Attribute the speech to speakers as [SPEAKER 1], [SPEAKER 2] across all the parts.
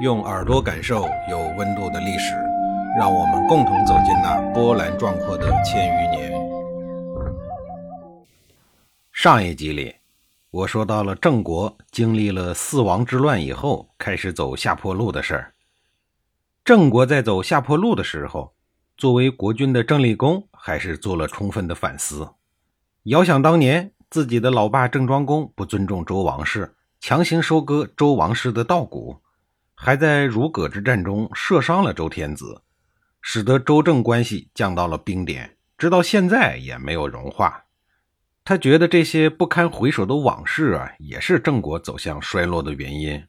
[SPEAKER 1] 用耳朵感受有温度的历史，让我们共同走进那波澜壮阔的千余年。上一集里，我说到了郑国经历了四王之乱以后，开始走下坡路的事儿。郑国在走下坡路的时候，作为国君的郑立公还是做了充分的反思。遥想当年，自己的老爸郑庄公不尊重周王室，强行收割周王室的稻谷。还在如葛之战中射伤了周天子，使得周郑关系降到了冰点，直到现在也没有融化。他觉得这些不堪回首的往事啊，也是郑国走向衰落的原因。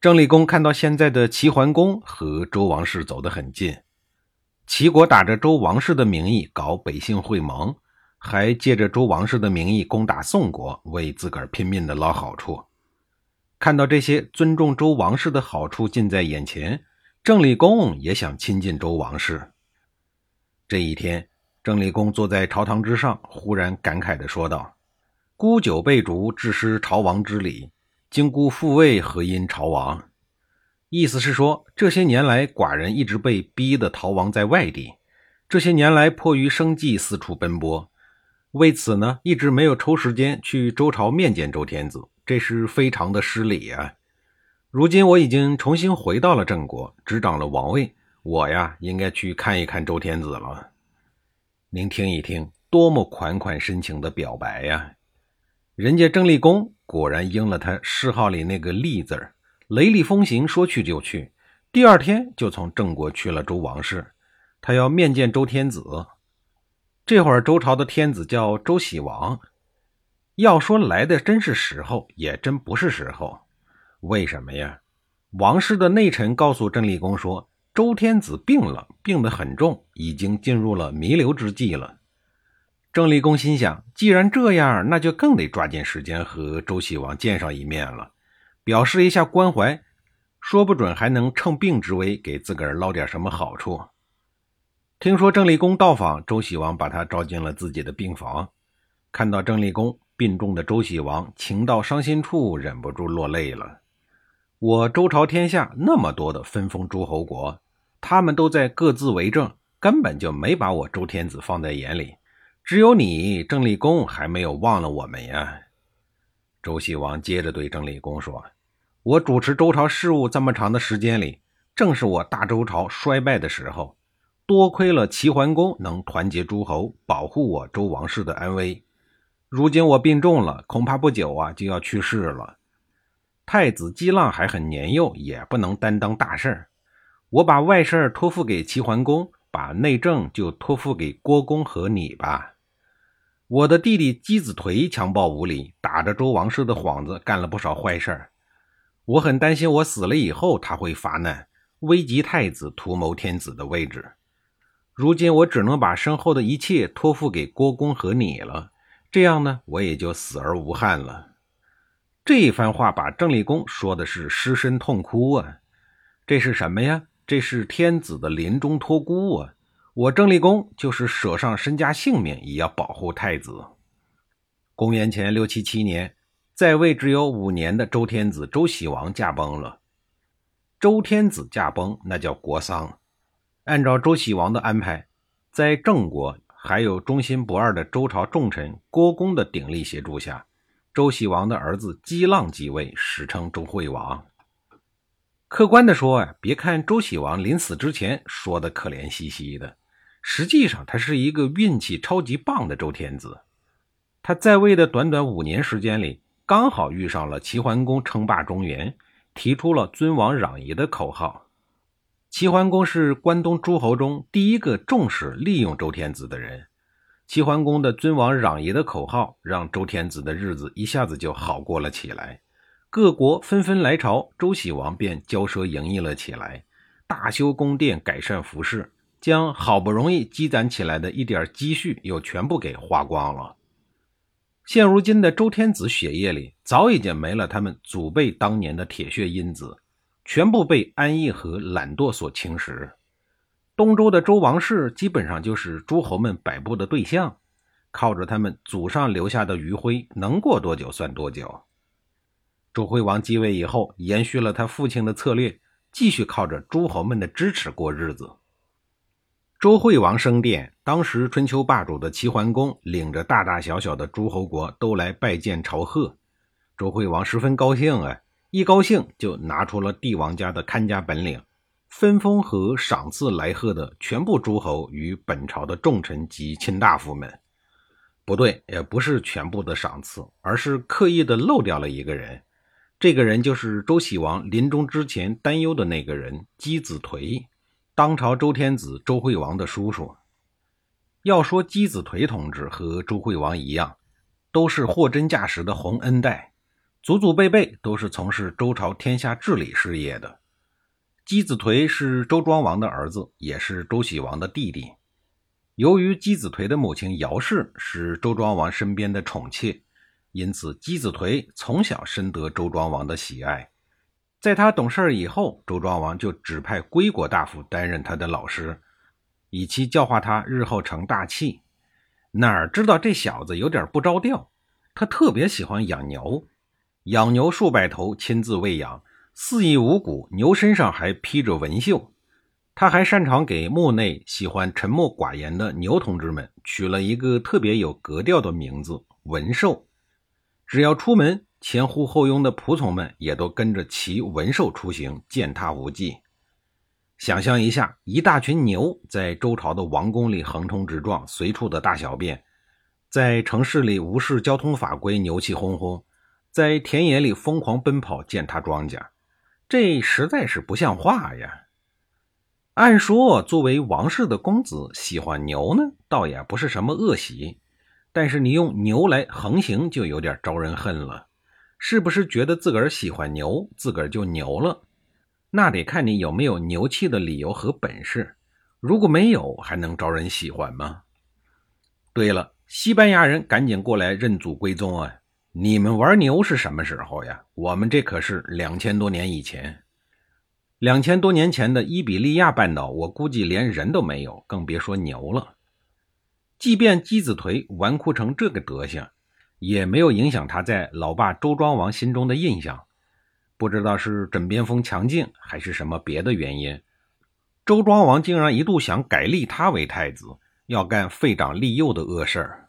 [SPEAKER 1] 郑立公看到现在的齐桓公和周王室走得很近，齐国打着周王室的名义搞北杏会盟，还借着周王室的名义攻打宋国，为自个儿拼命的捞好处。看到这些尊重周王室的好处近在眼前，郑立公也想亲近周王室。这一天，郑立公坐在朝堂之上，忽然感慨地说道：“孤酒被逐，致失朝王之礼；今孤复位，何因朝王？”意思是说，这些年来寡人一直被逼得逃亡在外地，这些年来迫于生计四处奔波，为此呢，一直没有抽时间去周朝面见周天子。这是非常的失礼啊！如今我已经重新回到了郑国，执掌了王位，我呀应该去看一看周天子了。您听一听，多么款款深情的表白呀！人家郑立公果然应了他谥号里那个“立”字，雷厉风行，说去就去。第二天就从郑国去了周王室，他要面见周天子。这会儿周朝的天子叫周喜王。要说来的真是时候，也真不是时候。为什么呀？王室的内臣告诉郑立公说，周天子病了，病得很重，已经进入了弥留之际了。郑立公心想，既然这样，那就更得抓紧时间和周喜王见上一面了，表示一下关怀，说不准还能趁病之危给自个儿捞点什么好处。听说郑立公到访，周喜王把他招进了自己的病房，看到郑立公。病重的周喜王情到伤心处，忍不住落泪了。我周朝天下那么多的分封诸侯国，他们都在各自为政，根本就没把我周天子放在眼里。只有你郑立公还没有忘了我们呀。周喜王接着对郑立公说：“我主持周朝事务这么长的时间里，正是我大周朝衰败的时候，多亏了齐桓公能团结诸侯，保护我周王室的安危。”如今我病重了，恐怕不久啊就要去世了。太子姬浪还很年幼，也不能担当大事儿。我把外事儿托付给齐桓公，把内政就托付给郭公和你吧。我的弟弟姬子颓强暴无礼，打着周王室的幌子干了不少坏事儿。我很担心我死了以后他会发难，危及太子图谋天子的位置。如今我只能把身后的一切托付给郭公和你了。这样呢，我也就死而无憾了。这一番话把郑立公说的是失声痛哭啊！这是什么呀？这是天子的临终托孤啊！我郑立公就是舍上身家性命也要保护太子。公元前六七七年，在位只有五年的周天子周喜王驾崩了。周天子驾崩，那叫国丧。按照周喜王的安排，在郑国。还有忠心不二的周朝重臣郭公的鼎力协助下，周喜王的儿子姬浪继位，史称周惠王。客观的说啊，别看周喜王临死之前说的可怜兮兮的，实际上他是一个运气超级棒的周天子。他在位的短短五年时间里，刚好遇上了齐桓公称霸中原，提出了尊王攘夷的口号。齐桓公是关东诸侯中第一个重视利用周天子的人。齐桓公的“尊王攘夷”的口号，让周天子的日子一下子就好过了起来。各国纷纷来朝，周喜王便骄奢淫逸了起来，大修宫殿，改善服饰，将好不容易积攒起来的一点积蓄又全部给花光了。现如今的周天子血液里，早已经没了他们祖辈当年的铁血因子。全部被安逸和懒惰所侵蚀。东周的周王室基本上就是诸侯们摆布的对象，靠着他们祖上留下的余晖，能过多久算多久。周惠王继位以后，延续了他父亲的策略，继续靠着诸侯们的支持过日子。周惠王升殿，当时春秋霸主的齐桓公领着大大小小的诸侯国都来拜见朝贺。周惠王十分高兴啊，一高兴就拿出了帝王家的看家本领，分封和赏赐来贺的全部诸侯与本朝的重臣及卿大夫们。不对，也不是全部的赏赐，而是刻意的漏掉了一个人。这个人就是周喜王临终之前担忧的那个人——姬子颓，当朝周天子周惠王的叔叔。要说姬子颓同志和周惠王一样，都是货真价实的洪恩代。祖祖辈辈都是从事周朝天下治理事业的。姬子颓是周庄王的儿子，也是周喜王的弟弟。由于姬子颓的母亲姚氏是周庄王身边的宠妾，因此姬子颓从小深得周庄王的喜爱。在他懂事以后，周庄王就指派归国大夫担任他的老师，以期教化他日后成大器。哪知道这小子有点不着调，他特别喜欢养牛。养牛数百头，亲自喂养，肆意无谷。牛身上还披着纹绣。他还擅长给墓内喜欢沉默寡言的牛同志们取了一个特别有格调的名字——文兽。只要出门，前呼后拥的仆从们也都跟着骑文兽出行，践踏无忌。想象一下，一大群牛在周朝的王宫里横冲直撞，随处的大小便；在城市里无视交通法规，牛气哄哄。在田野里疯狂奔跑，践踏庄稼，这实在是不像话呀！按说，作为王室的公子，喜欢牛呢，倒也不是什么恶习。但是你用牛来横行，就有点招人恨了。是不是觉得自个儿喜欢牛，自个儿就牛了？那得看你有没有牛气的理由和本事。如果没有，还能招人喜欢吗？对了，西班牙人赶紧过来认祖归宗啊！你们玩牛是什么时候呀？我们这可是两千多年以前，两千多年前的伊比利亚半岛，我估计连人都没有，更别说牛了。即便姬子颓纨绔成这个德行，也没有影响他在老爸周庄王心中的印象。不知道是枕边风强劲，还是什么别的原因，周庄王竟然一度想改立他为太子，要干废长立幼的恶事儿。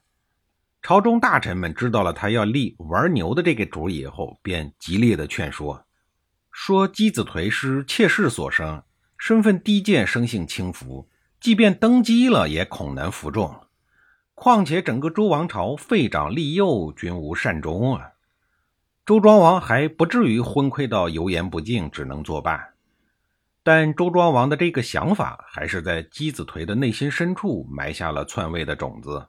[SPEAKER 1] 朝中大臣们知道了他要立玩牛的这个主意以后，便极力的劝说，说姬子颓是妾室所生，身份低贱，生性轻浮，即便登基了，也恐难服众。况且整个周王朝废长立幼，均无善终啊！周庄王还不至于昏聩到油盐不进，只能作罢。但周庄王的这个想法，还是在姬子颓的内心深处埋下了篡位的种子。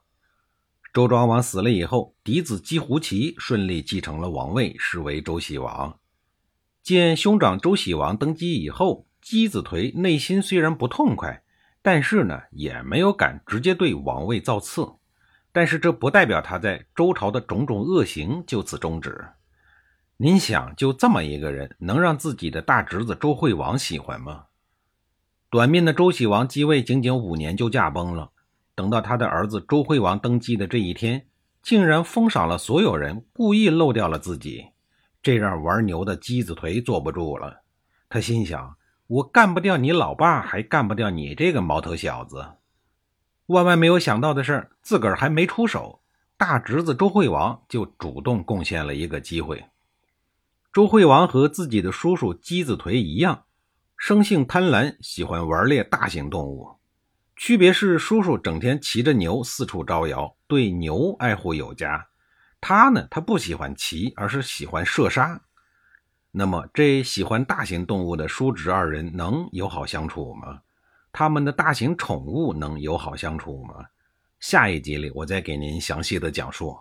[SPEAKER 1] 周庄王死了以后，嫡子姬胡齐顺利继承了王位，是为周喜王。见兄长周喜王登基以后，姬子颓内心虽然不痛快，但是呢，也没有敢直接对王位造次。但是这不代表他在周朝的种种恶行就此终止。您想，就这么一个人，能让自己的大侄子周惠王喜欢吗？短命的周喜王继位仅仅五年就驾崩了。等到他的儿子周惠王登基的这一天，竟然封赏了所有人，故意漏掉了自己，这让玩牛的姬子颓坐不住了。他心想：我干不掉你老爸，还干不掉你这个毛头小子。万万没有想到的是，自个儿还没出手，大侄子周惠王就主动贡献了一个机会。周惠王和自己的叔叔姬子颓一样，生性贪婪，喜欢玩猎大型动物。区别是，叔叔整天骑着牛四处招摇，对牛爱护有加。他呢，他不喜欢骑，而是喜欢射杀。那么，这喜欢大型动物的叔侄二人能友好相处吗？他们的大型宠物能友好相处吗？下一集里，我再给您详细的讲述。